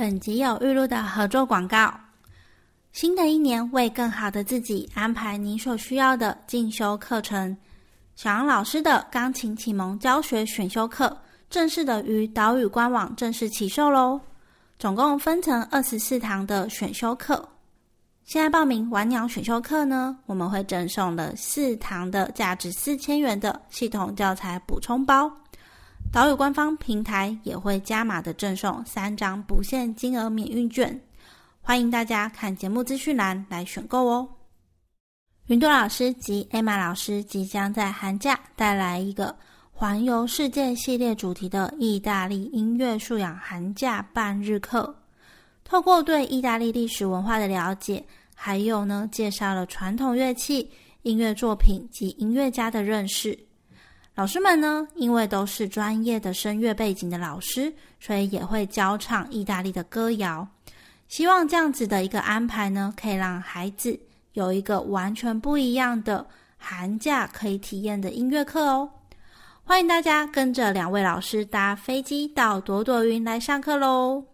本集有预录的合作广告。新的一年，为更好的自己安排您所需要的进修课程。小杨老师的钢琴启蒙教学选修课正式的于岛屿官网正式起售喽！总共分成二十四堂的选修课。现在报名晚鸟选修课呢，我们会赠送了四堂的价值四千元的系统教材补充包。岛屿官方平台也会加码的赠送三张不限金额免运券，欢迎大家看节目资讯栏来选购哦。云朵老师及艾玛老师即将在寒假带来一个环游世界系列主题的意大利音乐素养寒假半日课，透过对意大利历史文化的了解，还有呢介绍了传统乐器、音乐作品及音乐家的认识。老师们呢，因为都是专业的声乐背景的老师，所以也会教唱意大利的歌谣。希望这样子的一个安排呢，可以让孩子有一个完全不一样的寒假可以体验的音乐课哦。欢迎大家跟着两位老师搭飞机到朵朵云来上课喽！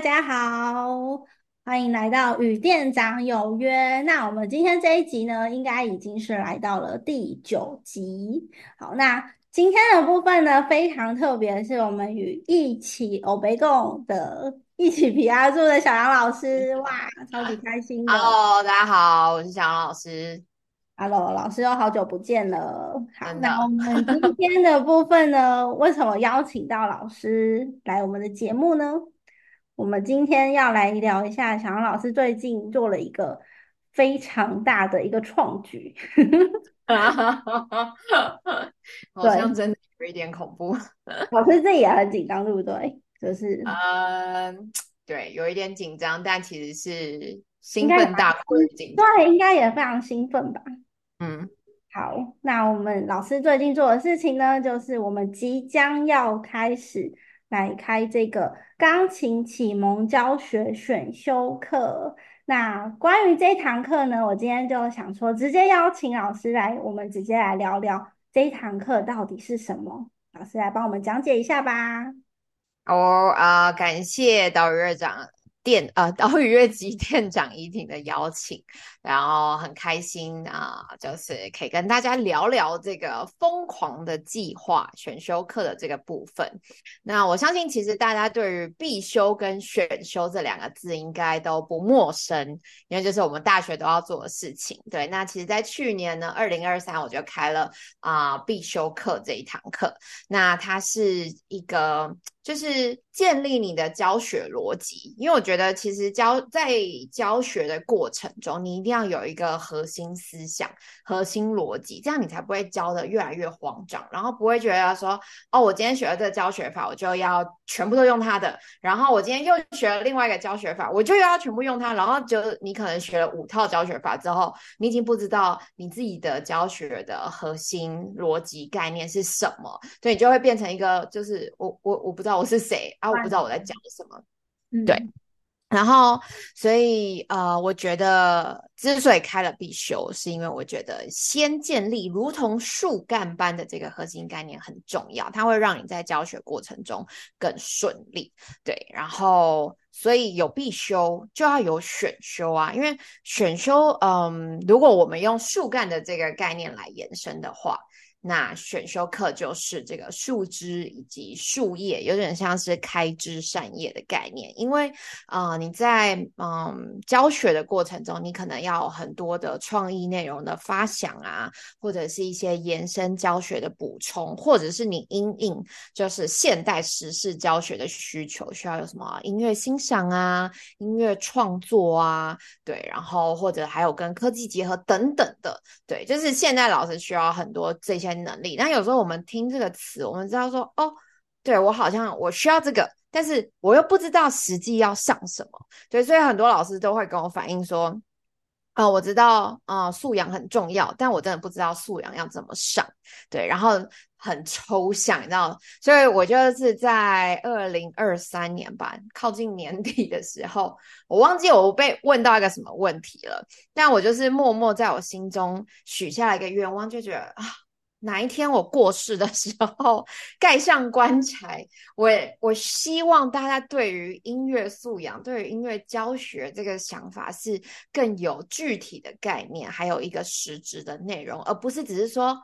大家好，欢迎来到与店长有约。那我们今天这一集呢，应该已经是来到了第九集。好，那今天的部分呢，非常特别，是我们与一起欧贝共的一起皮阿住的小杨老师，哇，超级开心的。Hello，大家好，我是小杨老师。Hello，老师又好久不见了。好，那我们今天的部分呢，为什么邀请到老师来我们的节目呢？我们今天要来聊一下，小杨老师最近做了一个非常大的一个创举 好像真的有一点恐怖。老师自己也很紧张，对不对？就是，嗯，对，有一点紧张，但其实是兴奋大过紧张，对，应该也非常兴奋吧。嗯，好，那我们老师最近做的事情呢，就是我们即将要开始。来开这个钢琴启蒙教学选修课。那关于这堂课呢，我今天就想说，直接邀请老师来，我们直接来聊聊这堂课到底是什么。老师来帮我们讲解一下吧。哦啊，感谢导院长。店呃，岛屿乐集店长怡婷的邀请，然后很开心啊，就是可以跟大家聊聊这个疯狂的计划选修课的这个部分。那我相信，其实大家对于必修跟选修这两个字应该都不陌生，因为就是我们大学都要做的事情。对，那其实，在去年呢，二零二三，我就开了啊必修课这一堂课，那它是一个。就是建立你的教学逻辑，因为我觉得其实教在教学的过程中，你一定要有一个核心思想、核心逻辑，这样你才不会教的越来越慌张，然后不会觉得说，哦，我今天学了这个教学法，我就要全部都用它的，然后我今天又学了另外一个教学法，我就又要全部用它，然后就你可能学了五套教学法之后，你已经不知道你自己的教学的核心逻辑概念是什么，所以你就会变成一个，就是我我我不知道。我是谁啊？我不知道我在讲什么。对，然后所以呃，我觉得之所以开了必修，是因为我觉得先建立如同树干般的这个核心概念很重要，它会让你在教学过程中更顺利。对，然后所以有必修就要有选修啊，因为选修，嗯，如果我们用树干的这个概念来延伸的话。那选修课就是这个树枝以及树叶，有点像是开枝散叶的概念。因为，呃，你在嗯教学的过程中，你可能要很多的创意内容的发想啊，或者是一些延伸教学的补充，或者是你因应就是现代时事教学的需求，需要有什么音乐欣赏啊、音乐创作啊，对，然后或者还有跟科技结合等等的，对，就是现在老师需要很多这些。能力，那有时候我们听这个词，我们知道说，哦，对我好像我需要这个，但是我又不知道实际要上什么，对，所以很多老师都会跟我反映说。啊，我知道啊，素养很重要，但我真的不知道素养要怎么上。对，然后很抽象，你知道，所以我就是在二零二三年吧，靠近年底的时候，我忘记我被问到一个什么问题了，但我就是默默在我心中许下了一个愿望，就觉得啊。哪一天我过世的时候盖上棺材，我我希望大家对于音乐素养、对于音乐教学这个想法是更有具体的概念，还有一个实质的内容，而不是只是说。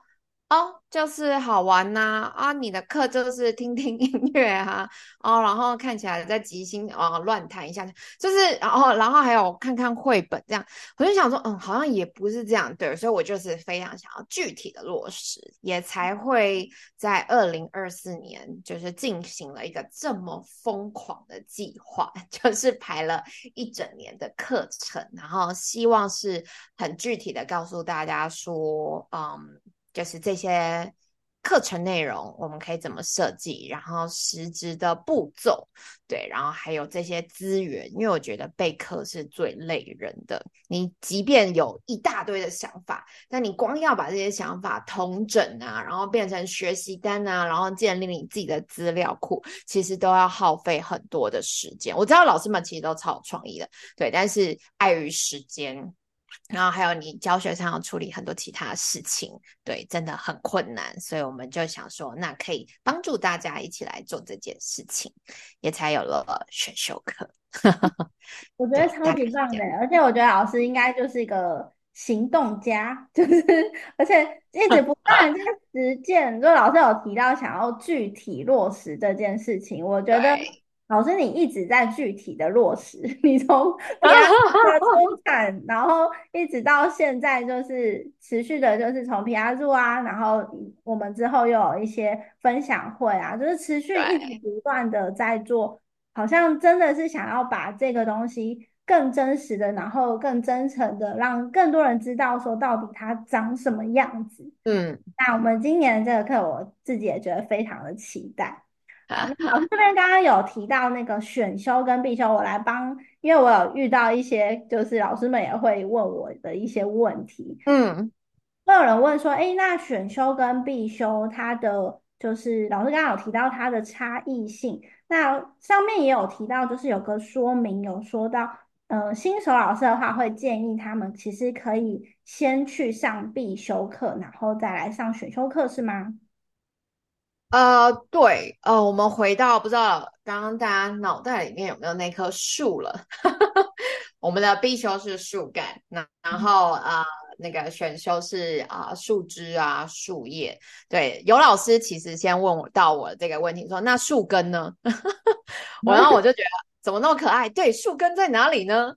哦，就是好玩呐！啊，你的课就是听听音乐啊，哦，然后看起来在即兴啊乱弹一下，就是然后然后还有看看绘本这样，我就想说，嗯，好像也不是这样对，所以我就是非常想要具体的落实，也才会在二零二四年就是进行了一个这么疯狂的计划，就是排了一整年的课程，然后希望是很具体的告诉大家说，嗯。就是这些课程内容，我们可以怎么设计？然后实质的步骤，对，然后还有这些资源，因为我觉得备课是最累人的。你即便有一大堆的想法，但你光要把这些想法统整啊，然后变成学习单啊，然后建立你自己的资料库，其实都要耗费很多的时间。我知道老师们其实都超有创意的，对，但是碍于时间。然后还有你教学上要处理很多其他事情，对，真的很困难，所以我们就想说，那可以帮助大家一起来做这件事情，也才有了选修课。我觉得超级棒的，而且我觉得老师应该就是一个行动家，就是而且一直不 断在实践。就老师有提到想要具体落实这件事情，我觉得。老师，你一直在具体的落实，你从的出 产，然后一直到现在，就是持续的，就是从皮亚入啊，然后我们之后又有一些分享会啊，就是持续一直不断的在做，好像真的是想要把这个东西更真实的，然后更真诚的，让更多人知道说到底它长什么样子。嗯，那我们今年这个课，我自己也觉得非常的期待。老师这边刚刚有提到那个选修跟必修，我来帮，因为我有遇到一些，就是老师们也会问我的一些问题。嗯，会有人问说，哎，那选修跟必修，它的就是老师刚刚有提到它的差异性，那上面也有提到，就是有个说明，有说到，呃，新手老师的话会建议他们其实可以先去上必修课，然后再来上选修课，是吗？呃，对，呃，我们回到不知道刚刚大家脑袋里面有没有那棵树了？我们的必修是树干，那然后啊，那个选修是啊树枝啊树叶。对，有老师其实先问我到我这个问题，说那树根呢？我 然后我就觉得怎么那么可爱？对，树根在哪里呢？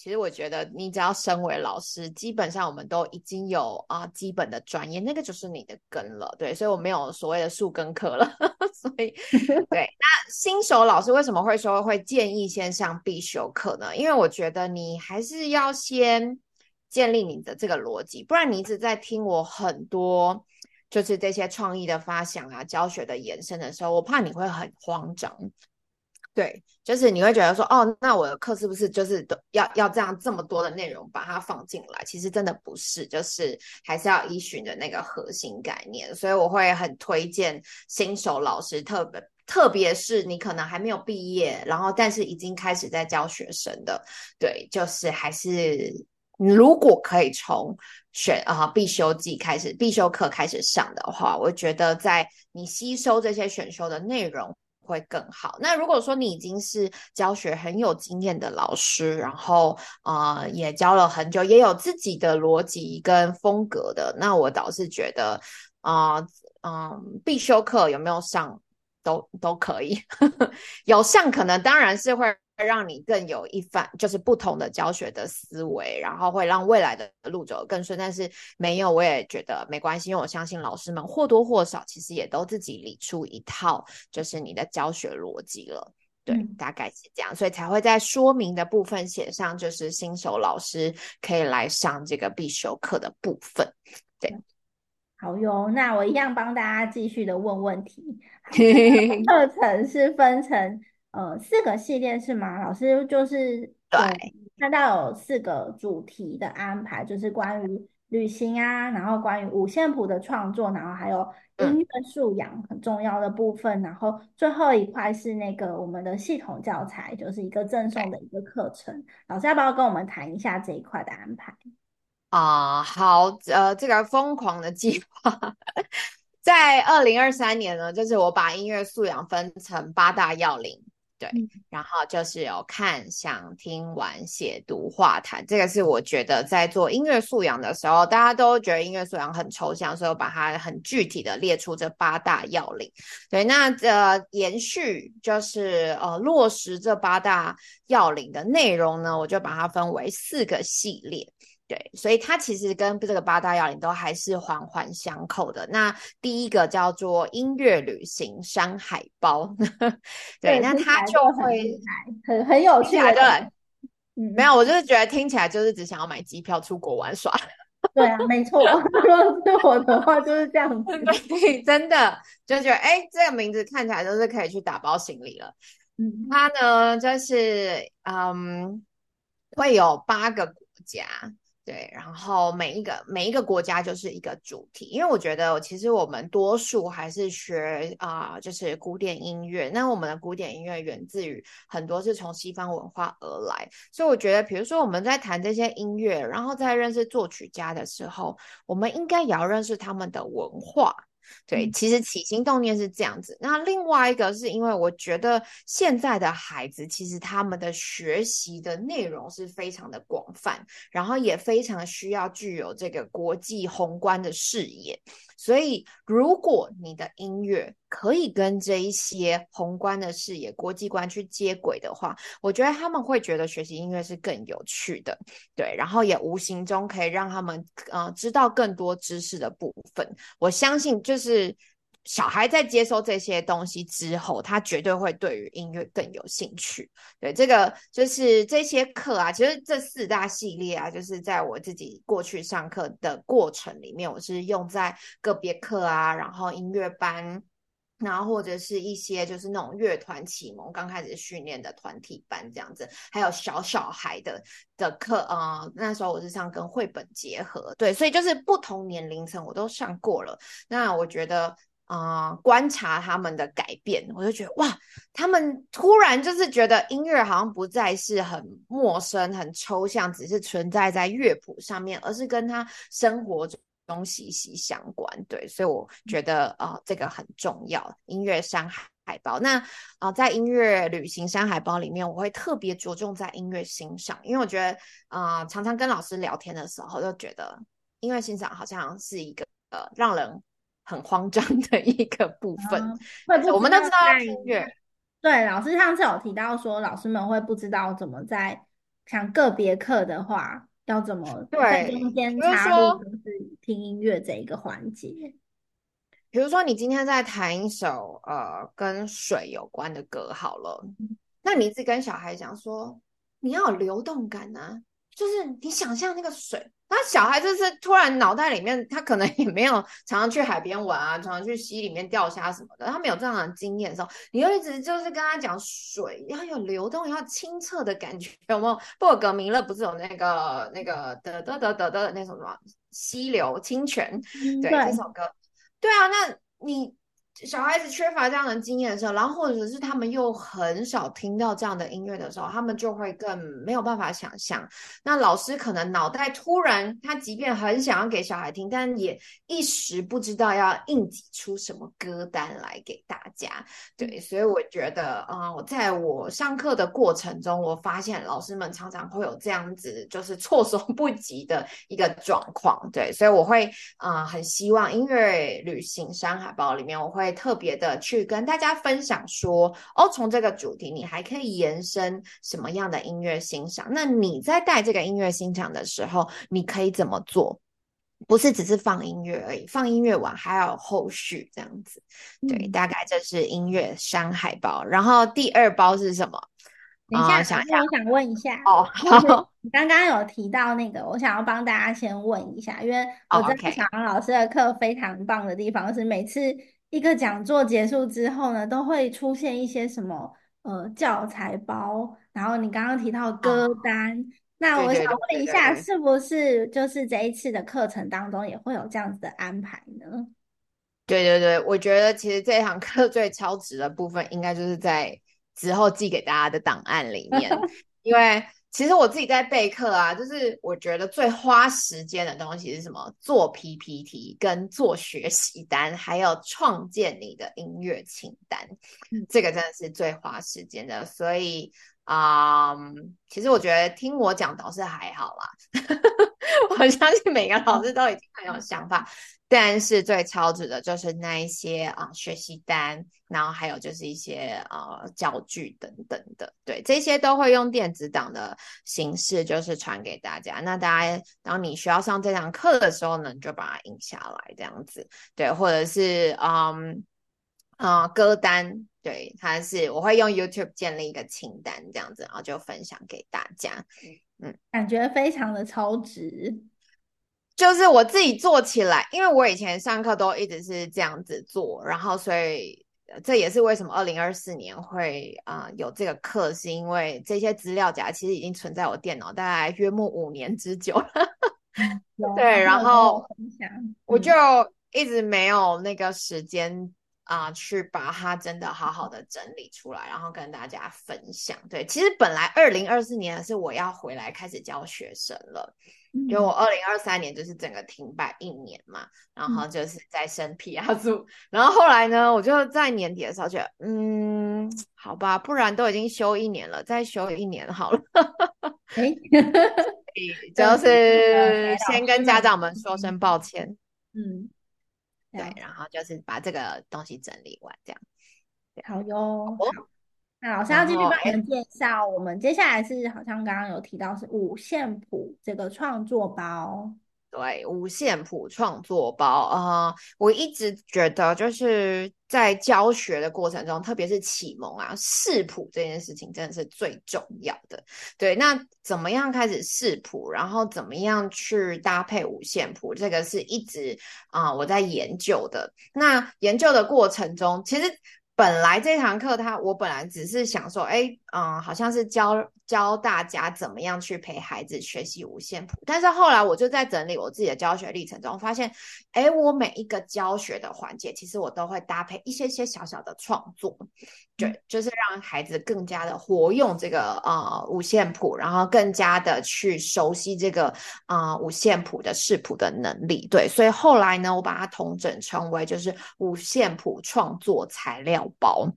其实我觉得，你只要身为老师，基本上我们都已经有啊基本的专业，那个就是你的根了，对，所以我没有所谓的树根课了。所以，对，那新手老师为什么会说会建议先上必修课呢？因为我觉得你还是要先建立你的这个逻辑，不然你一直在听我很多就是这些创意的发想啊、教学的延伸的时候，我怕你会很慌张。对，就是你会觉得说，哦，那我的课是不是就是都要要这样这么多的内容把它放进来？其实真的不是，就是还是要依循的那个核心概念。所以我会很推荐新手老师，特别特别是你可能还没有毕业，然后但是已经开始在教学生的，对，就是还是如果可以从选啊必修季开始，必修课开始上的话，我觉得在你吸收这些选修的内容。会更好。那如果说你已经是教学很有经验的老师，然后呃也教了很久，也有自己的逻辑跟风格的，那我倒是觉得啊嗯必修课有没有上都都可以，有上可能当然是会。让你更有一番就是不同的教学的思维，然后会让未来的路走得更顺。但是没有，我也觉得没关系，因为我相信老师们或多或少其实也都自己理出一套就是你的教学逻辑了。对，大概是这样，所以才会在说明的部分写上，就是新手老师可以来上这个必修课的部分。对，好哟，那我一样帮大家继续的问问题。课程是分成。呃，四个系列是吗？老师就是对，看到有四个主题的安排，就是关于旅行啊，然后关于五线谱的创作，然后还有音乐素养很重要的部分，然后最后一块是那个我们的系统教材，就是一个赠送的一个课程。老师要不要跟我们谈一下这一块的安排？啊，好，呃，这个疯狂的计划，在二零二三年呢，就是我把音乐素养分成八大要领。对，然后就是有看、想、听、玩、写、读、画、谈，这个是我觉得在做音乐素养的时候，大家都觉得音乐素养很抽象，所以我把它很具体的列出这八大要领。对，那呃，延续就是呃，落实这八大要领的内容呢，我就把它分为四个系列。对，所以它其实跟这个八大要领都还是环环相扣的。那第一个叫做音乐旅行山海包，对，那它就会很很有趣。对，没有，我就是觉得听起来就是只想要买机票出国玩耍。对啊，没错，如果是我的话就是这样子。对，真的就觉得哎，这个名字看起来都是可以去打包行李了。嗯，它呢就是嗯，会有八个国家。对，然后每一个每一个国家就是一个主题，因为我觉得其实我们多数还是学啊，就是古典音乐。那我们的古典音乐源自于很多是从西方文化而来，所以我觉得，比如说我们在谈这些音乐，然后在认识作曲家的时候，我们应该也要认识他们的文化。对，其实起心动念是这样子。那另外一个是因为我觉得现在的孩子其实他们的学习的内容是非常的广泛，然后也非常需要具有这个国际宏观的视野。所以，如果你的音乐可以跟这一些宏观的视野、国际观去接轨的话，我觉得他们会觉得学习音乐是更有趣的，对，然后也无形中可以让他们呃知道更多知识的部分。我相信，就是。小孩在接收这些东西之后，他绝对会对于音乐更有兴趣。对，这个就是这些课啊，其实这四大系列啊，就是在我自己过去上课的过程里面，我是用在个别课啊，然后音乐班，然后或者是一些就是那种乐团启蒙刚开始训练的团体班这样子，还有小小孩的的课啊，那时候我是上跟绘本结合，对，所以就是不同年龄层我都上过了。那我觉得。啊，观察他们的改变，我就觉得哇，他们突然就是觉得音乐好像不再是很陌生、很抽象，只是存在在乐谱上面，而是跟他生活中息息相关。对，所以我觉得啊，这个很重要。音乐山海报，那啊，在音乐旅行山海报里面，我会特别着重在音乐欣赏，因为我觉得啊，常常跟老师聊天的时候，就觉得音乐欣赏好像是一个呃，让人。很慌张的一个部分，我们都知道音乐。对，老师上次有提到说，老师们会不知道怎么在像个别课的话，要怎么在中间插入就是听音乐这一个环节。比如说，你今天在弹一首呃跟水有关的歌，好了，那你一直跟小孩讲说，你要有流动感啊，就是你想象那个水。那小孩就是突然脑袋里面，他可能也没有常常去海边玩啊，常常去溪里面钓虾什么的，他没有这样的经验的时候，你就一直就是跟他讲水要有流动，要清澈的感觉，有没有？布尔格明勒不是有那个那个得得得得得那什么溪流清泉？对这首歌，对啊，那你。小孩子缺乏这样的经验的时候，然后或者是他们又很少听到这样的音乐的时候，他们就会更没有办法想象。那老师可能脑袋突然，他即便很想要给小孩听，但也一时不知道要硬挤出什么歌单来给大家。对，所以我觉得，嗯，我在我上课的过程中，我发现老师们常常会有这样子，就是措手不及的一个状况。对，所以我会，啊，很希望音乐旅行山海报里面，我会。特别的去跟大家分享说，哦，从这个主题你还可以延伸什么样的音乐欣赏？那你在带这个音乐欣赏的时候，你可以怎么做？不是只是放音乐而已，放音乐完还有后续这样子。对，大概这是音乐山海包。然后第二包是什么？等一下，想想，我想问一下哦。你刚刚有提到那个，我想要帮大家先问一下，因为我知道小杨老师的课非常棒的地方是每次。一个讲座结束之后呢，都会出现一些什么呃教材包，然后你刚刚提到歌单，那我想问一下，是不是就是这一次的课程当中也会有这样子的安排呢？对对对，我觉得其实这堂课最超值的部分，应该就是在之后寄给大家的档案里面，因为其实我自己在备课啊，就是我觉得最花时间的东西是什么？做 PPT 跟做学习单，还有创建你的音乐清单，嗯这个真的是最花时间的。所以啊、其实我觉得听我讲导师还好啦，我相信每个老师都已经很有想法。但是最超值的就是那一些啊、学习单，然后还有就是一些呃教具等等的，对，这些都会用电子档的形式就是传给大家。那大家当你需要上这堂课的时候呢，你就把它印下来，这样子，对，或者是嗯啊、呃歌单，对，它是我会用 YouTube 建立一个清单这样子，然后就分享给大家。嗯感觉非常的超值。就是我自己做起来，因为我以前上课都一直是这样子做，然后所以呃这也是为什么二零二四年会啊、呃有这个课，是因为这些资料夹其实已经存在我电脑大概约莫五年之久了，对然后，我嗯就一直没有那个时间啊、去把它真的好好的整理出来，然后跟大家分享。对，其实本来二零二四年是我要回来开始教学生了。因为我二零二三年就是整个停摆一年嘛，然后就是在升 PR 组，然后后来呢，我就在年底的时候觉得，嗯，好吧，不然都已经休一年了，再休一年好了，哎，就是先跟家长们说声抱歉，嗯，对，然后就是把这个东西整理完，这样。好哟。那老师要继续帮你们介绍，我们接下来是好像刚刚有提到是五线谱这个创作包，对，五线谱创作包，呃，我一直觉得就是在教学的过程中，特别是启蒙啊，视谱这件事情真的是最重要的。对，那怎么样开始视谱，然后怎么样去搭配五线谱，这个是一直啊、我在研究的。那研究的过程中，其实。本来这堂课他，我本来只是想说，哎，嗯，好像是教教大家怎么样去陪孩子学习五线谱。但是后来我就在整理我自己的教学历程中，发现，哎，我每一个教学的环节，其实我都会搭配一些些小小的创作，对，就是让孩子更加的活用这个呃五线谱，然后更加的去熟悉这个啊、呃、五线谱的视谱的能力。对，所以后来呢，我把它统整成为就是五线谱创作材料包。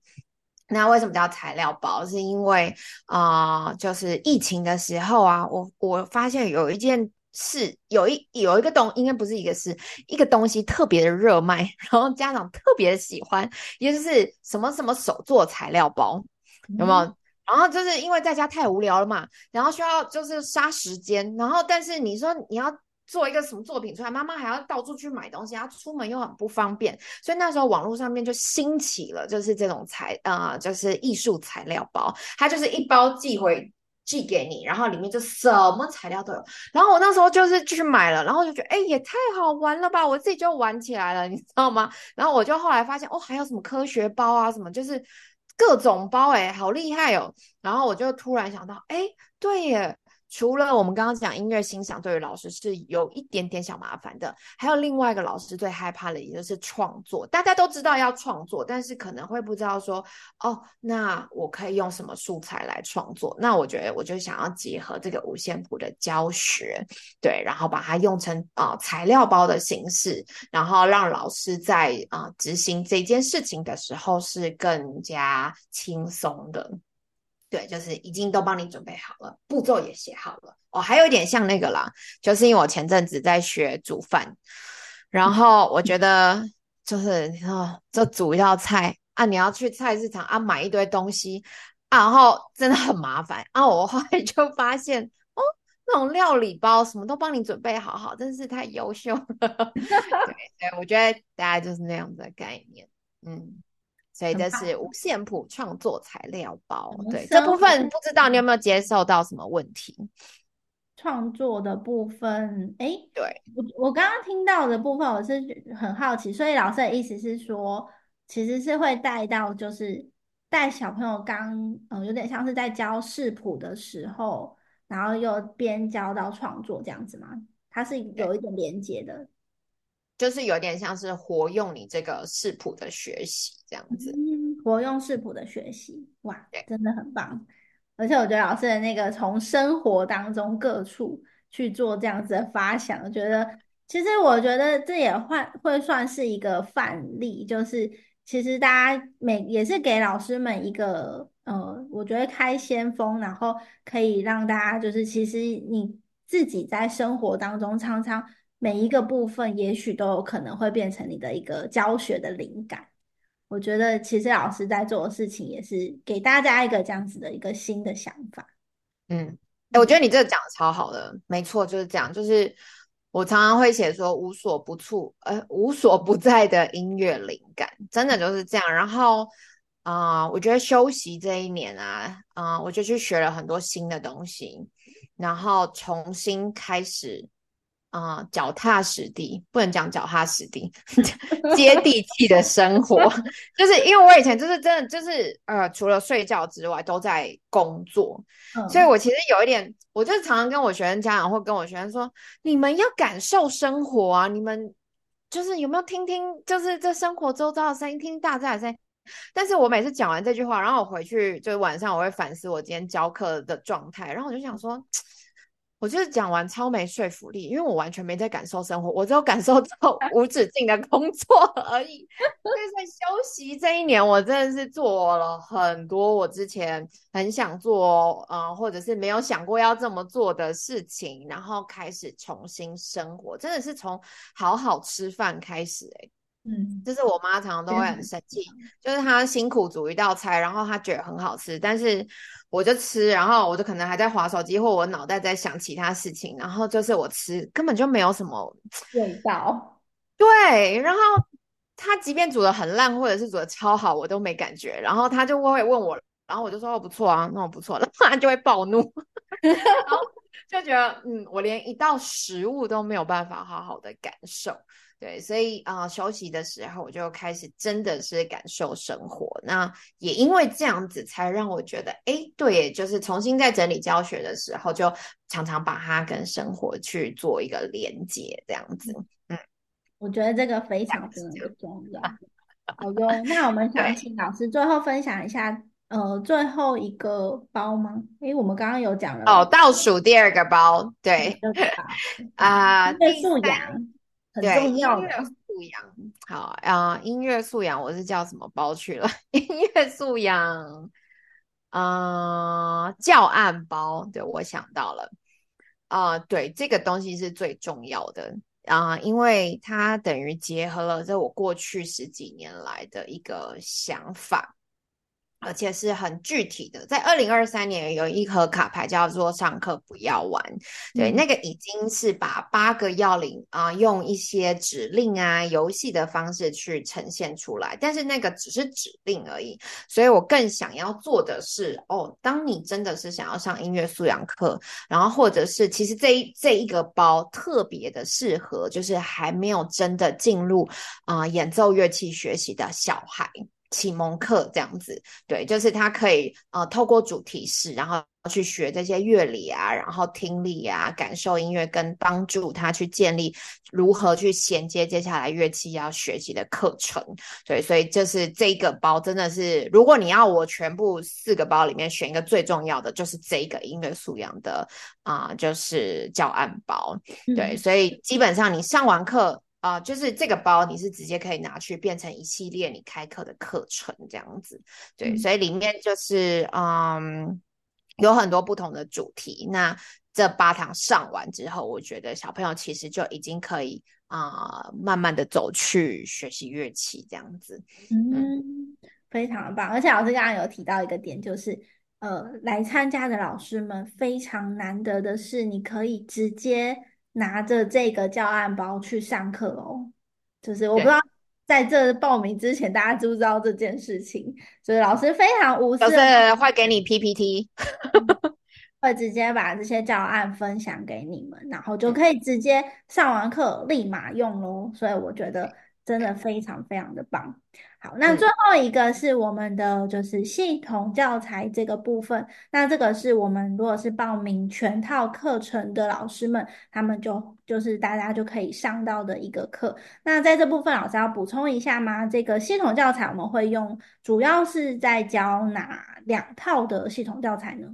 那为什么叫材料包？是因为啊、呃就是疫情的时候啊，我我发现有一件事，有一有一个东，应该不是一个事，一个东西特别的热卖，然后家长特别的喜欢，也就是什么什么手做材料包，有没有？然后就是因为在家太无聊了嘛，然后需要就是杀时间，然后但是你说你要做一个什么作品出来，妈妈还要到处去买东西，她出门又很不方便，所以那时候网络上面就兴起了，就是这种材呃，就是艺术材料包，它就是一包寄回。寄给你，然后里面就什么材料都有。然后我那时候就是去买了，然后就觉得，哎，也太好玩了吧！我自己就玩起来了，你知道吗？然后我就后来发现，哦，还有什么科学包啊，什么就是各种包，哎，好厉害哦！然后我就突然想到，哎，对耶。除了我们刚刚讲音乐欣赏对于老师是有一点点小麻烦的，还有另外一个老师最害怕的，也就是创作。大家都知道要创作，但是可能会不知道说，哦，那我可以用什么素材来创作？那我觉得我就想要结合这个五线谱的教学，对，然后把它用成啊、材料包的形式，然后让老师在啊、执行这件事情的时候是更加轻松的。对，就是已经都帮你准备好了，步骤也写好了。哦，还有一点像那个啦，就是因为我前阵子在学煮饭，然后我觉得就是你知道，这煮一道菜啊，你要去菜市场啊买一堆东西啊，然后真的很麻烦啊。我后来就发现，哦，那种料理包什么都帮你准备好好，真是太优秀了。对 对，我觉得大概就是那样的概念，嗯。所以这是五线谱创作材料包，对这部分不知道你有没有接受到什么问题？创作的部分，哎，对。我我刚刚听到的部分，我是很好奇，所以老师的意思是说，其实是会带到，就是带小朋友刚，嗯，有点像是在教视谱的时候，然后又边教到创作这样子吗？它是有一点连接的，就是有点像是活用你这个视谱的学习这样子。嗯，活用视谱的学习，哇，真的很棒。而且我觉得老师的那个从生活当中各处去做这样子的发想，我觉得其实我觉得这也会会算是一个范例，就是其实大家每也是给老师们一个呃，我觉得开先锋，然后可以让大家就是其实你自己在生活当中常常每一个部分，也许都有可能会变成你的一个教学的灵感。我觉得其实老师在做的事情也是给大家一个这样子的一个新的想法。嗯，我觉得你这个讲的超好的，没错，就是这样。就是我常常会写说无所不处，呃，无所不在的音乐灵感，真的就是这样。然后啊，我觉得休息这一年啊，啊，我就去学了很多新的东西，然后重新开始。啊，脚踏实地不能讲脚踏实地，接地气的生活，就是因为我以前就是真的就是呃，除了睡觉之外都在工作，所以我其实有一点，我就常常跟我学生家长或跟我学生说，你们要感受生活啊，你们就是有没有听听，就是这生活周遭的声音，听大自然声音。但是我每次讲完这句话，然后我回去就是晚上我会反思我今天教课的状态，然后我就想说。我就是讲完超没说服力，因为我完全没在感受生活，我只有感受到 无止境的工作而已。就是在休息这一年，我真的是做了很多我之前很想做，嗯，或者是没有想过要这么做的事情，然后开始重新生活，真的是从好好吃饭开始，哎。嗯，就是我妈常常都会很生气，就是她辛苦煮一道菜，然后她觉得很好吃，但是我就吃，然后我就可能还在划手机，或我脑袋在想其他事情，然后就是我吃根本就没有什么味道。对，然后她即便煮的很烂，或者是煮的超好，我都没感觉，然后她就会问我，然后我就说哦不错啊，那我不错，然后她就会暴怒，然 后就觉得嗯，我连一道食物都没有办法好好的感受。对，所以啊，休息的时候我就开始真的是感受生活。那也因为这样子，才让我觉得，哎，对，就是重新在整理教学的时候，就常常把它跟生活去做一个连接，这样子。嗯，我觉得这个非常非常的重要。好哟，那我们 想请老师最后分享一下，呃，最后一个包吗？诶我们刚刚有讲了哦，倒数第二个包，对，啊，对，素养。对音乐素养，好啊，音乐素养我是叫什么包去了？音乐素养，啊，教案包，对我想到了，啊，对，这个东西是最重要的啊，因为它等于结合了这我过去十几年来的一个想法。而且是很具体的，在二零二三年有一盒卡牌叫做“上课不要玩”，对，那个已经是把八个要领啊，用一些指令啊、游戏的方式去呈现出来。但是那个只是指令而已，所以我更想要做的是，哦，当你真的是想要上音乐素养课，然后或者是其实这一这一个包特别的适合，就是还没有真的进入啊演奏乐器学习的小孩。启蒙课这样子，对，就是他可以呃透过主题式，然后去学这些乐理啊，然后听力啊，感受音乐，跟帮助他去建立如何去衔接接下来乐器要学习的课程。对，所以就是这个包真的是，如果你要我全部四个包里面选一个最重要的，就是这个音乐素养的啊，就是教案包。对，所以基本上你上完课。啊，就是这个包，你是直接可以拿去变成一系列你开课的课程这样子，对，所以里面就是嗯，有很多不同的主题。那这八堂上完之后，我觉得小朋友其实就已经可以啊，慢慢的走去学习乐器这样子。嗯，非常棒。而且老师刚刚有提到一个点，就是呃，来参加的老师们非常难得的是，你可以直接。拿着这个教案包去上课哦，就是我不知道在这报名之前大家知不知道这件事情，就是老师非常无私，就是会给你 PPT，会直接把这些教案分享给你们，然后就可以直接上完课立马用喽。所以我觉得真的非常非常的棒。好，那最后一个是我们的就是系统教材这个部分。那这个是我们如果是报名全套课程的老师们，他们就就是大家就可以上到的一个课。那在这部分，老师要补充一下吗？这个系统教材我们会用，主要是在教哪两套的系统教材呢？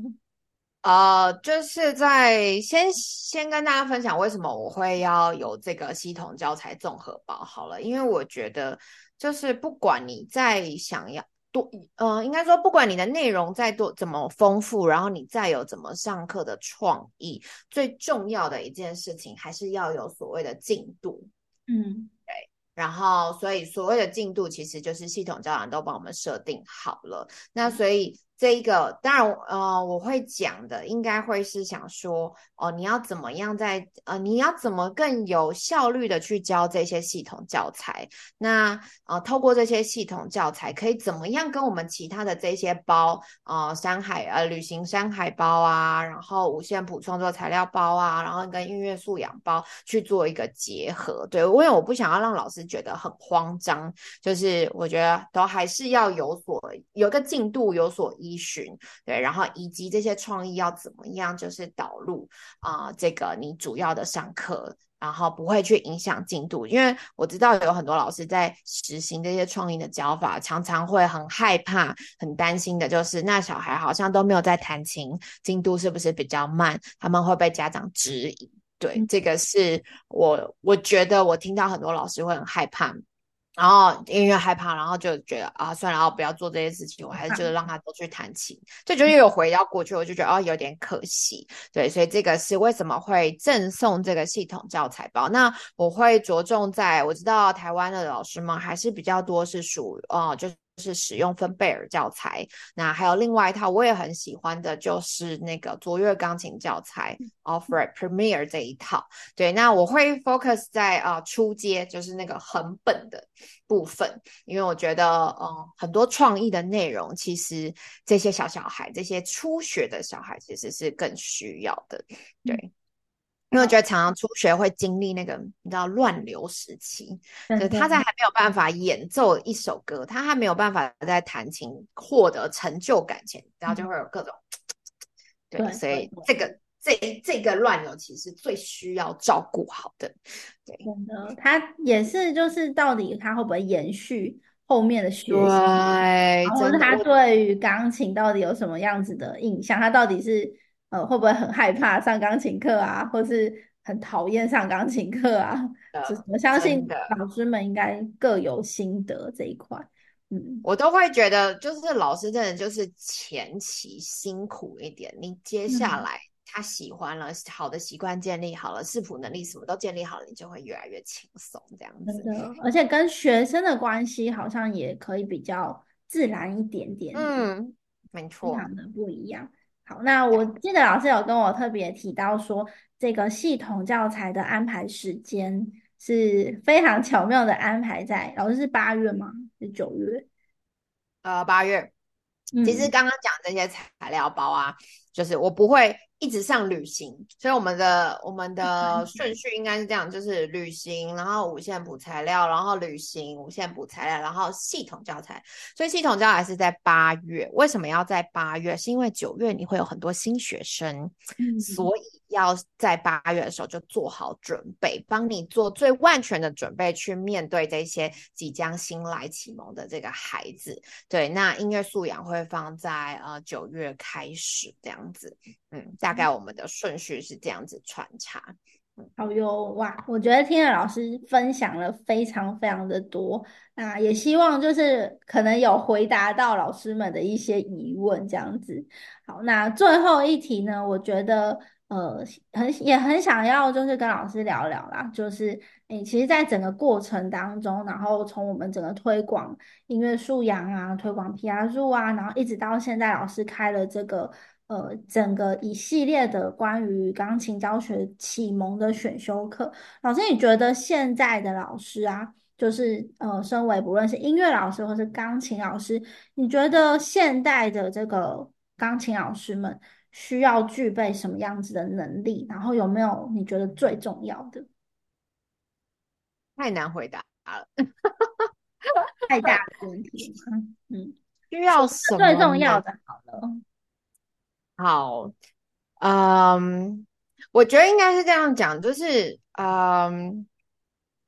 呃，就是在先先跟大家分享为什么我会要有这个系统教材综合包好了，因为我觉得就是不管你再想要多，呃，应该说不管你的内容再多怎么丰富，然后你再有怎么上课的创意，最重要的一件事情还是要有所谓的进度。嗯，对。然后，所以所谓的进度其实就是系统教养都帮我们设定好了。那所以。这一个当然，呃，我会讲的应该会是想说，哦，你要怎么样在，呃，你要怎么更有效率的去教这些系统教材？那，呃，透过这些系统教材，可以怎么样跟我们其他的这些包，呃，山海，呃，旅行山海包啊，然后五线谱创作材料包啊，然后跟音乐素养包去做一个结合？对，因为我不想要让老师觉得很慌张，就是我觉得都还是要有所有个进度，有所依。依循对，然后以及这些创意要怎么样，就是导入啊，这个你主要的上课，然后不会去影响进度，因为我知道有很多老师在实行这些创意的教法，常常会很害怕、很担心的，就是那小孩好像都没有在弹琴，进度是不是比较慢？他们会被家长质疑。对，这个是我我觉得我听到很多老师会很害怕。然后因为害怕，然后就觉得啊，算了，我不要做这些事情，我还是觉得让他多去弹琴，就觉得有回到过去，我就觉得哦，有点可惜。对，所以这个是为什么会赠送这个系统教材包？那我会着重在，我知道台湾的老师们还是比较多是属哦，就。是使用芬贝尔教材，那还有另外一套我也很喜欢的，就是那个卓越钢琴教材 Offred Premier 这一套。对，那我会 focus 在啊初阶，就是那个很本的部分，因为我觉得嗯很多创意的内容，其实这些小小孩，这些初学的小孩其实是更需要的。对。因为我觉得常常初学会经历那个你知道乱流时期，就他在还没有办法演奏一首歌，他还没有办法在弹琴获得成就感前，然后就会有各种对，所以这个这这个乱流其实最需要照顾好的。对，真的，他也是就是到底他会不会延续后面的学习，对，或者他对于钢琴到底有什么样子的印象，他到底是。呃，会不会很害怕上钢琴课啊，或是很讨厌上钢琴课啊？我相信老师们应该各有心得这一块。嗯，我都会觉得，就是老师真的就是前期辛苦一点，你接下来他喜欢了，好的习惯建立好了，视谱能力什么都建立好了，你就会越来越轻松这样子。而且跟学生的关系好像也可以比较自然一点点。嗯，没错，非常的不一样。好，那我记得老师有跟我特别提到说，这个系统教材的安排时间是非常巧妙的安排在，老师是八月吗？是九月？呃，八月。其实刚刚讲这些材料包啊，就是我不会。一直上旅行，所以我们的我们的 顺序应该是这样：就是旅行，然后五线谱材料，然后旅行五线谱材料，然后系统教材。所以系统教材是在八月。为什么要在八月？是因为九月你会有很多新学生，所以要在八月的时候就做好准备，帮你做最万全的准备，去面对这些即将新来启蒙的这个孩子。对，那音乐素养会放在呃九月开始这样子，嗯。大概我们的顺序是这样子穿插，好哟哇！我觉得听了老师分享了非常非常的多，那也希望就是可能有回答到老师们的一些疑问，这样子。好，那最后一题呢？我觉得呃很也很想要就是跟老师聊聊啦，就是诶，其实，在整个过程当中，然后从我们整个推广音乐素养啊，推广 P R 入啊，然后一直到现在，老师开了这个。呃，整个一系列的关于钢琴教学启蒙的选修课，老师，你觉得现在的老师啊，就是呃，身为不论是音乐老师或是钢琴老师，你觉得现代的这个钢琴老师们需要具备什么样子的能力？然后有没有你觉得最重要的？太难回答了。太大的问题吗？嗯，需要什么？最重要的，好了。好，嗯，我觉得应该是这样讲，就是嗯。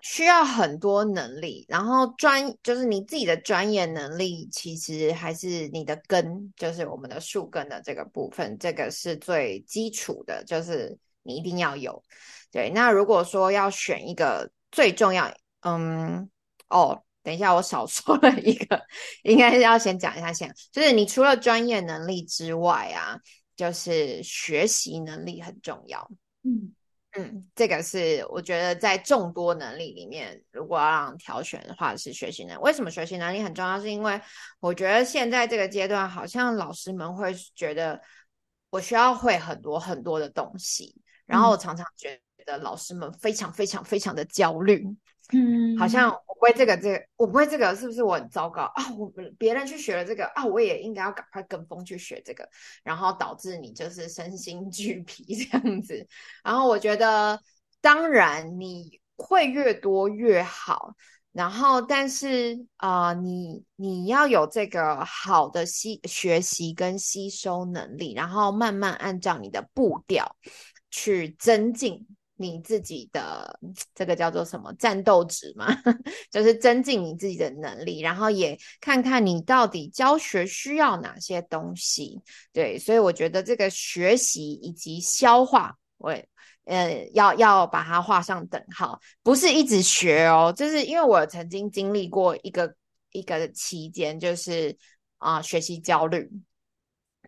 需要很多能力，然后专就是你自己的专业能力，其实还是你的根，就是我们的树根的这个部分，这个是最基础的，就是你一定要有。对，那如果说要选一个最重要，嗯，哦，等一下，我少 说了一个，应该是要先讲一下先，就是你除了专业能力之外啊，就是学习能力很重要。嗯。嗯，这个是我觉得在众多能力里面，如果要让挑选的话，是学习能。为什么学习能力很重要？是因为我觉得现在这个阶段，好像老师们会觉得我需要会很多很多的东西，然后我常常觉得老师们非常非常非常的焦虑。嗯，好像我不会这个，这个我不会这个，是不是我很糟糕 啊？我别人去学了这个啊，我也应该要赶快跟风去学这个，然后导致你就是身心俱疲这样子。然后我觉得，当然你会越多越好，然后但是啊，你你要有这个好的吸学习跟吸收能力，然后慢慢按照你的步调去增进。你自己的这个叫做什么战斗值嘛，就是增进你自己的能力，然后也看看你到底教学需要哪些东西。对，所以我觉得这个学习以及消化，我呃要要把它画上等号，不是一直学哦，就是因为我曾经经历过一个一个期间，就是啊学习焦虑。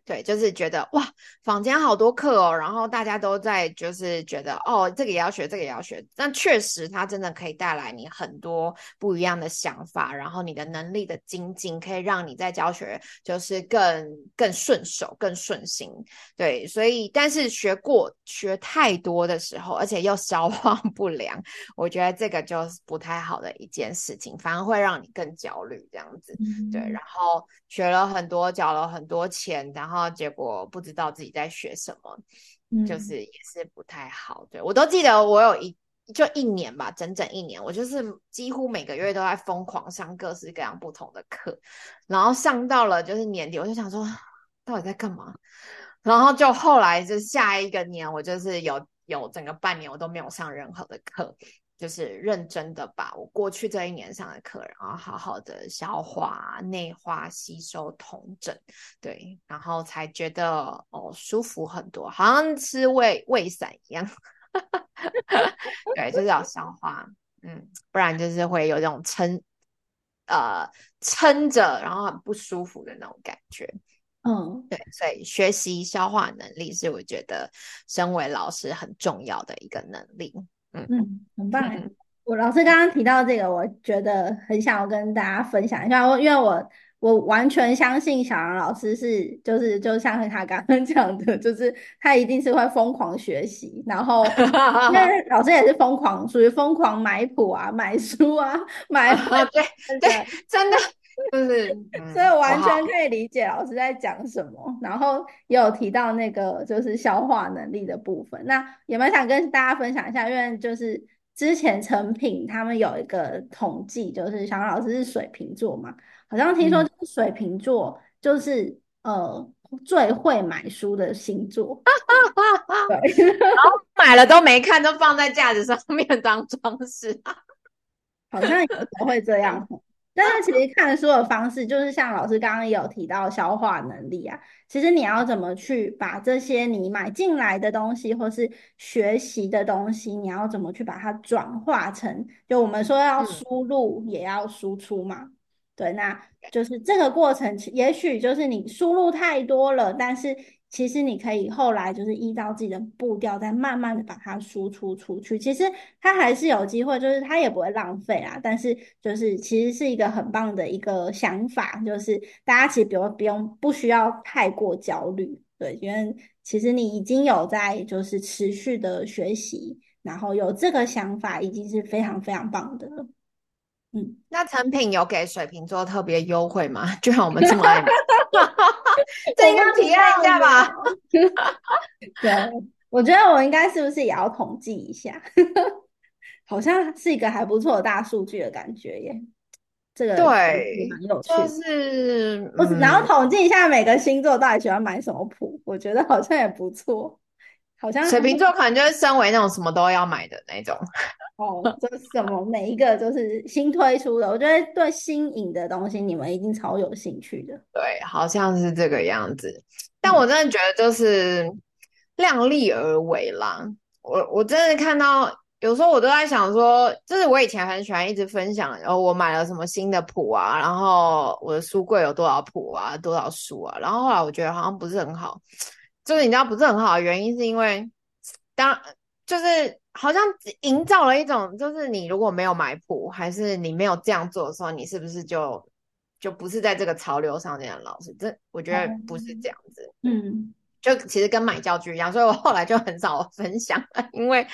对，就是觉得哇，坊间好多课哦，然后大家都在就是觉得哦，这个也要学，这个也要学。但确实，它真的可以带来你很多不一样的想法，然后你的能力的精进，可以让你在教学就是更更顺手、更顺心。对，所以但是学过学太多的时候，而且又消化不良，我觉得这个就是不太好的一件事情，反而会让你更焦虑这样子。对，然后学了很多，缴了很多钱，然后。然后结果不知道自己在学什么，就是也是不太好。对我都记得，我有一就一年吧，整整一年，我就是几乎每个月都在疯狂上各式各样不同的课，然后上到了就是年底，我就想说到底在干嘛？然后就后来就下一个年，我就是有有整个半年我都没有上任何的课。就是认真的把我过去这一年上的课，然后好好的消化、内化、吸收、统整，对，然后才觉得哦舒服很多，好像吃胃胃散一样。对，就是要消化，嗯，不然就是会有这种撑，呃，撑着，然后很不舒服的那种感觉。嗯，对，所以学习消化能力是我觉得身为老师很重要的一个能力。嗯，很棒。我老师刚刚提到这个，我觉得很想要跟大家分享一下。我因为我我完全相信小杨老师是，就是就像他刚刚讲的，就是他一定是会疯狂学习，然后 因为老师也是疯狂，属于疯狂买谱啊、买书啊、买对 对，真的。就是，所以完全可以理解老师在讲什么。然后也有提到那个就是消化能力的部分。那有没有想跟大家分享一下？因为就是之前成品他们有一个统计，就是小杨老师是水瓶座嘛，好像听说水瓶座就是呃最会买书的星座。对，然后买了都没看，都放在架子上面当装饰。好像有时候会这样。但是其实看书的方式，就是像老师刚刚有提到消化能力啊，其实你要怎么去把这些你买进来的东西，或是学习的东西，你要怎么去把它转化成，就我们说要输入也要输出嘛，对，那就是这个过程，也许就是你输入太多了，但是。其实你可以后来就是依照自己的步调，再慢慢的把它输出出去。其实它还是有机会，就是它也不会浪费啊。但是就是其实是一个很棒的一个想法，就是大家其实不用不用不需要太过焦虑，对，因为其实你已经有在就是持续的学习，然后有这个想法，已经是非常非常棒的了。嗯，那成品有给水瓶座特别优惠吗？就像我们这么爱。这应该体验一下吧。对，我觉得我应该是不是也要统计一下？好像是一个还不错的大数据的感觉耶。这个对，蛮有趣就的。是我然后嗯，统计一下每个星座到底喜欢买什么谱，我觉得好像也不错。好像水瓶座可能就是身为那种什么都要买的那种。哦，就是什么每一个就是新推出的，我觉得对新颖的东西你们一定超有兴趣的。对，好像是这个样子。但我真的觉得就是量力而为啦。我我真的看到，有时候我都在想说，就是我以前很喜欢一直分享，哦，我买了什么新的谱啊，然后我的书柜有多少谱啊，多少书啊。然后后来我觉得好像不是很好，就是你知道不是很好的原因，是因为当就是好像营造了一种，就是你如果没有买谱，还是你没有这样做的时候，你是不是就就不是在这个潮流上面的老师？这我觉得不是这样子，嗯就其实跟买教具一样，所以我后来就很少分享了，因为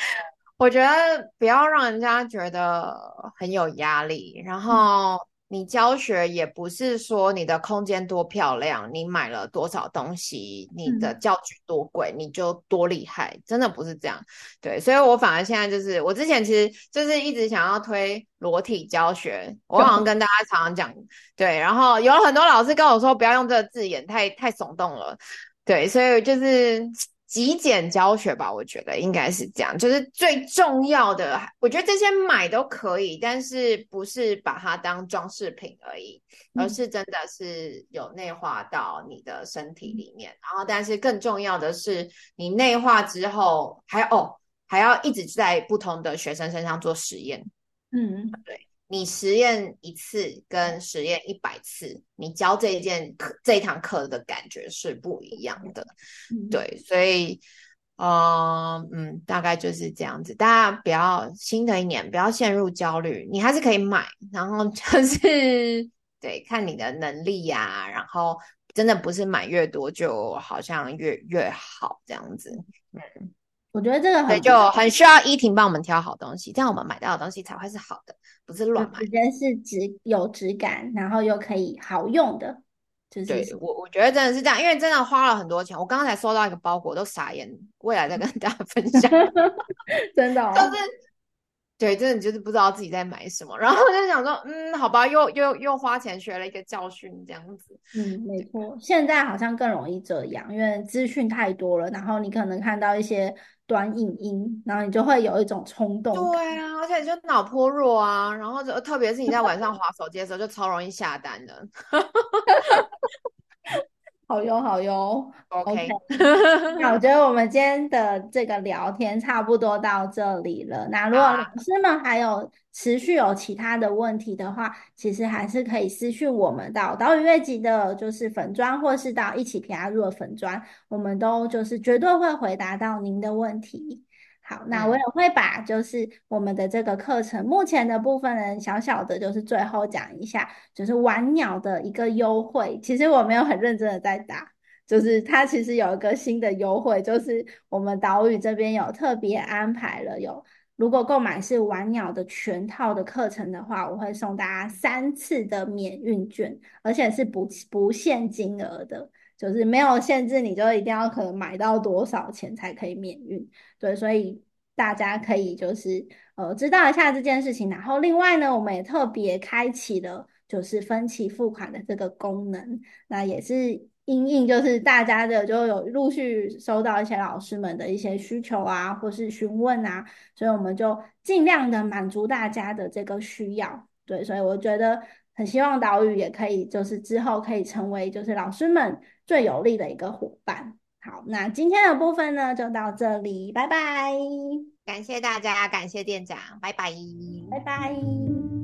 我觉得不要让人家觉得很有压力，然后你教学也不是说你的空间多漂亮，你买了多少东西，你的教具多贵，你就多厉害，真的不是这样。对，所以我反而现在就是，我之前其实就是一直想要推裸体教学，我好像 跟大家常常讲，对，然后有很多老师跟我说不要用这个字眼，太太耸动了。对，所以就是极简教学吧，我觉得应该是这样。就是最重要的，我觉得这些买都可以，但是不是把它当装饰品而已，而是真的是有内化到你的身体里面。然后，但是更重要的是，你内化之后，还哦还要一直在不同的学生身上做实验。嗯，对。你实验一次跟实验一百次，你教这一件课这一堂课的感觉是不一样的。嗯对，所以，呃，嗯，大概就是这样子。大家不要新的一年不要陷入焦虑，你还是可以买，然后就是对看你的能力呀、然后真的不是买越多就好像越越好这样子。嗯，我觉得这个，很就很需要依婷帮我们挑好东西，这样我们买到的东西才会是好的，不是乱买直。接是质有质感，然后又可以好用的，就是对我，我觉得真的是这样，因为真的花了很多钱。我刚刚才收到一个包裹，都傻眼，未来再跟大家分享。真的哦。就是对，真的就是不知道自己在买什么，然后就想说，嗯，好吧，又又又花钱学了一个教训，这样子。嗯，没错，现在好像更容易这样，因为资讯太多了，然后你可能看到一些短影音，然后你就会有一种冲动。对啊，而且就脑颇弱啊，然后就特别是你在晚上划手机的时候，就超容易下单的。好哟，好哟。OK，那我觉得我们今天的这个聊天差不多到这里了。那如果老师们还有持续有其他的问题的话，其实还是可以私讯我们到岛屿月集的，就是粉砖，或是到一起平安入的粉砖，我们都就是绝对会回答到您的问题。好，那我也会把就是我们的这个课程目前的部分呢，小小的就是最后讲一下，就是玩鸟的一个优惠。其实我没有很认真的在打，就是它其实有一个新的优惠，就是我们岛屿这边有特别安排了有，如果购买是玩鸟的全套的课程的话，我会送大家三次的免运券，而且是不不限金额的。就是没有限制，你就一定要可能买到多少钱才可以免运。对，所以大家可以就是呃知道一下这件事情。然后另外呢，我们也特别开启了就是分期付款的这个功能，那也是因应就是大家的就有陆续收到一些老师们的一些需求啊，或是询问啊，所以我们就尽量的满足大家的这个需要。对，所以我觉得很希望岛屿也可以就是之后可以成为就是老师们最有力的一个伙伴。好，那今天的部分呢就到这里，拜拜，感谢大家，感谢店长，拜拜。拜拜。